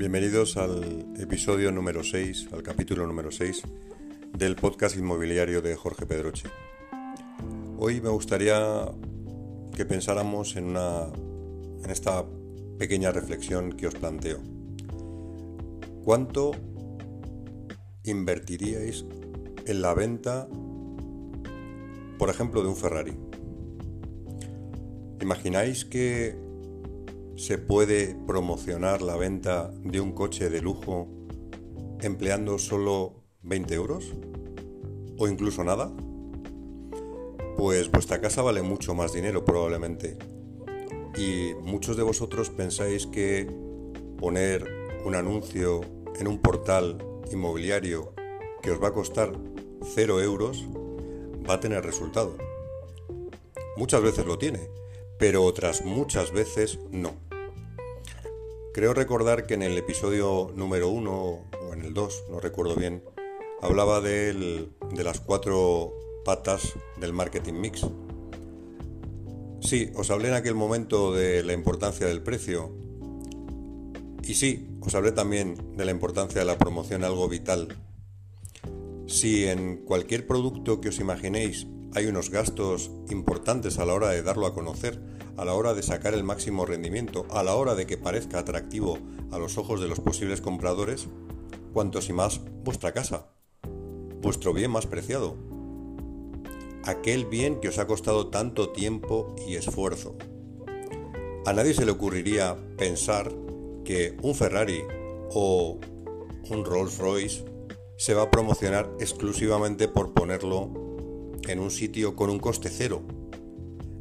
Bienvenidos al episodio número 6, al capítulo número 6 del podcast inmobiliario de Jorge Pedroche. Hoy me gustaría que pensáramos en, una, en esta pequeña reflexión que os planteo. ¿Cuánto invertiríais en la venta, por ejemplo, de un Ferrari? ¿Imagináis que se puede promocionar la venta de un coche de lujo empleando solo 20 euros? ¿O incluso nada? Pues vuestra casa vale mucho más dinero probablemente. Y muchos de vosotros pensáis que poner un anuncio en un portal inmobiliario que os va a costar 0 euros va a tener resultado. Muchas veces lo tiene, pero otras muchas veces no. Creo recordar que en el episodio número 1 o en el 2, no recuerdo bien, hablaba de las cuatro patas del marketing mix. Sí, os hablé en aquel momento de la importancia del precio. Y sí, os hablé también de la importancia de la promoción, algo vital. Si en cualquier producto que os imaginéis hay unos gastos importantes a la hora de darlo a conocer, a la hora de sacar el máximo rendimiento, a la hora de que parezca atractivo a los ojos de los posibles compradores, cuantos y más vuestra casa, vuestro bien más preciado, aquel bien que os ha costado tanto tiempo y esfuerzo. A nadie se le ocurriría pensar que un Ferrari o un Rolls Royce se va a promocionar exclusivamente por ponerlo en un sitio con un coste cero.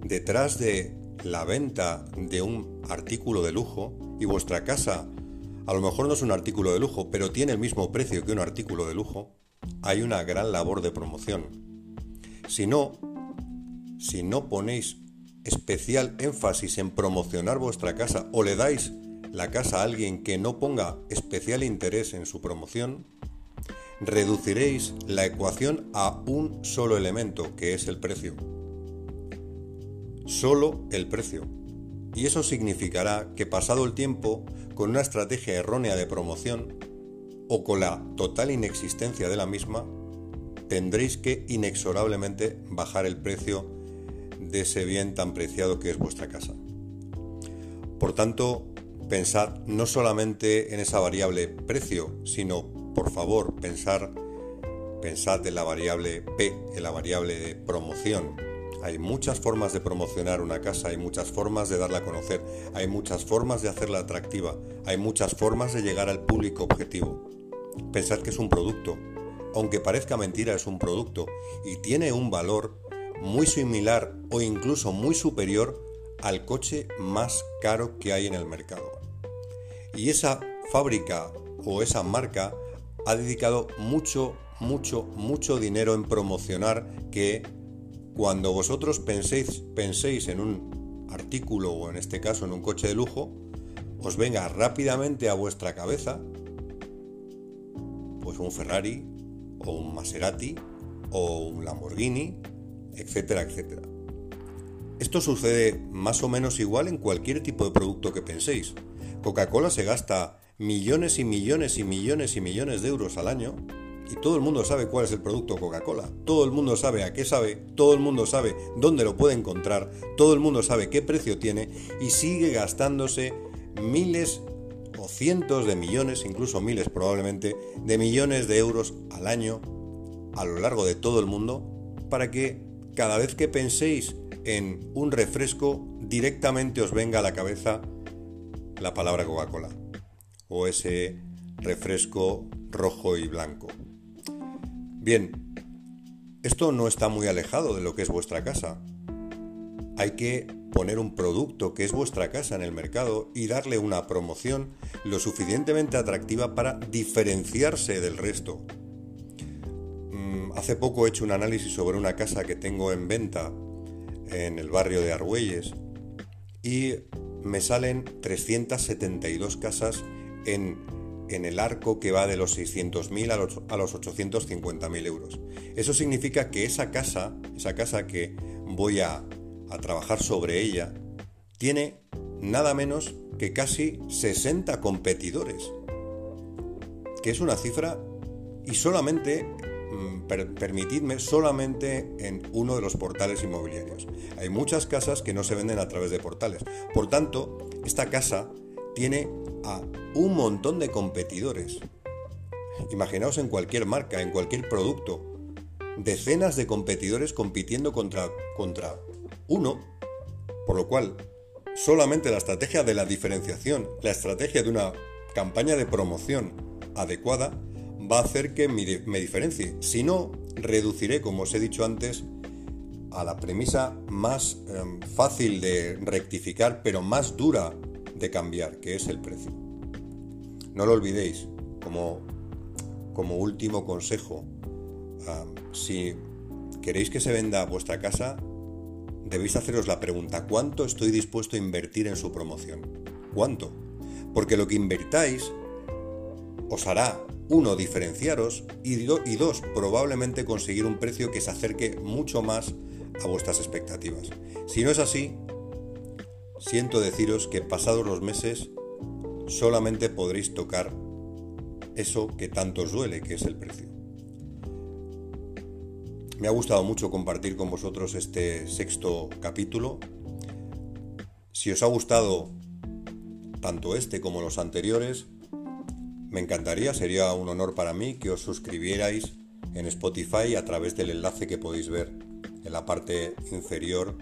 Detrás de la venta de un artículo de lujo y vuestra casa a lo mejor no es un artículo de lujo, pero tiene el mismo precio que un artículo de lujo, hay una gran labor de promoción. Si no, si no ponéis especial énfasis en promocionar vuestra casa o le dais la casa a alguien que no ponga especial interés en su promoción, reduciréis la ecuación a un solo elemento, que es el precio. Solo el precio. Y eso significará que pasado el tiempo, con una estrategia errónea de promoción o con la total inexistencia de la misma, tendréis que inexorablemente bajar el precio de ese bien tan preciado que es vuestra casa. Por tanto, pensad no solamente en esa variable precio, sino por favor, pensar, pensad en la variable P, en la variable de promoción. Hay muchas formas de promocionar una casa, hay muchas formas de darla a conocer, hay muchas formas de hacerla atractiva, hay muchas formas de llegar al público objetivo. Pensad que es un producto, aunque parezca mentira, es un producto y tiene un valor muy similar o incluso muy superior al coche más caro que hay en el mercado. Y esa fábrica o esa marca ha dedicado mucho, mucho, mucho dinero en promocionar que cuando vosotros penséis, penséis en un artículo o en este caso en un coche de lujo, os venga rápidamente a vuestra cabeza pues un Ferrari o un Maserati o un Lamborghini, etcétera, etcétera. Esto sucede más o menos igual en cualquier tipo de producto que penséis. Coca-Cola se gasta millones y millones y millones y millones de euros al año y todo el mundo sabe cuál es el producto Coca-Cola, todo el mundo sabe a qué sabe, todo el mundo sabe dónde lo puede encontrar, todo el mundo sabe qué precio tiene y sigue gastándose miles o cientos de millones, incluso miles probablemente, de millones de euros al año a lo largo de todo el mundo para que cada vez que penséis en un refresco directamente os venga a la cabeza la palabra Coca-Cola o ese refresco rojo y blanco. Bien, esto no está muy alejado de lo que es vuestra casa. Hay que poner un producto que es vuestra casa en el mercado y darle una promoción lo suficientemente atractiva para diferenciarse del resto. Mm, hace poco he hecho un análisis sobre una casa que tengo en venta en el barrio de Argüelles y me salen 372 casas en, el arco que va de los 600.000 a los, a los 850.000 euros. Eso significa que esa casa, esa casa que voy a, a trabajar sobre ella, tiene nada menos que casi 60 competidores. que es una cifra y solamente, mm, permitidme, solamente en uno de los portales inmobiliarios. Hay muchas casas que no se venden a través de portales. Por tanto, esta casa tiene a un montón de competidores. Imaginaos en cualquier marca, en cualquier producto, decenas de competidores compitiendo contra, contra uno, por lo cual solamente la estrategia de la diferenciación, la estrategia de una campaña de promoción adecuada va a hacer que me diferencie. Si no, reduciré, como os he dicho antes, a la premisa más em, fácil de rectificar, pero más dura de cambiar, que es el precio. No lo olvidéis, como, como último consejo, si queréis que se venda vuestra casa, debéis haceros la pregunta, ¿cuánto estoy dispuesto a invertir en su promoción? ¿Cuánto? Porque lo que invertáis os hará, uno, diferenciaros y, y dos, probablemente conseguir un precio que se acerque mucho más a vuestras expectativas. Si no es así, siento deciros que pasados los meses solamente podréis tocar eso que tanto os duele, que es el precio. Me ha gustado mucho compartir con vosotros este sexto capítulo. Si os ha gustado tanto este como los anteriores, me encantaría, sería un honor para mí que os suscribierais en Spotify a través del enlace que podéis ver en la parte inferior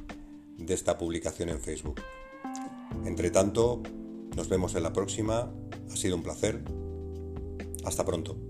de esta publicación en Facebook. Entre tanto, nos vemos en la próxima. Ha sido un placer. Hasta pronto.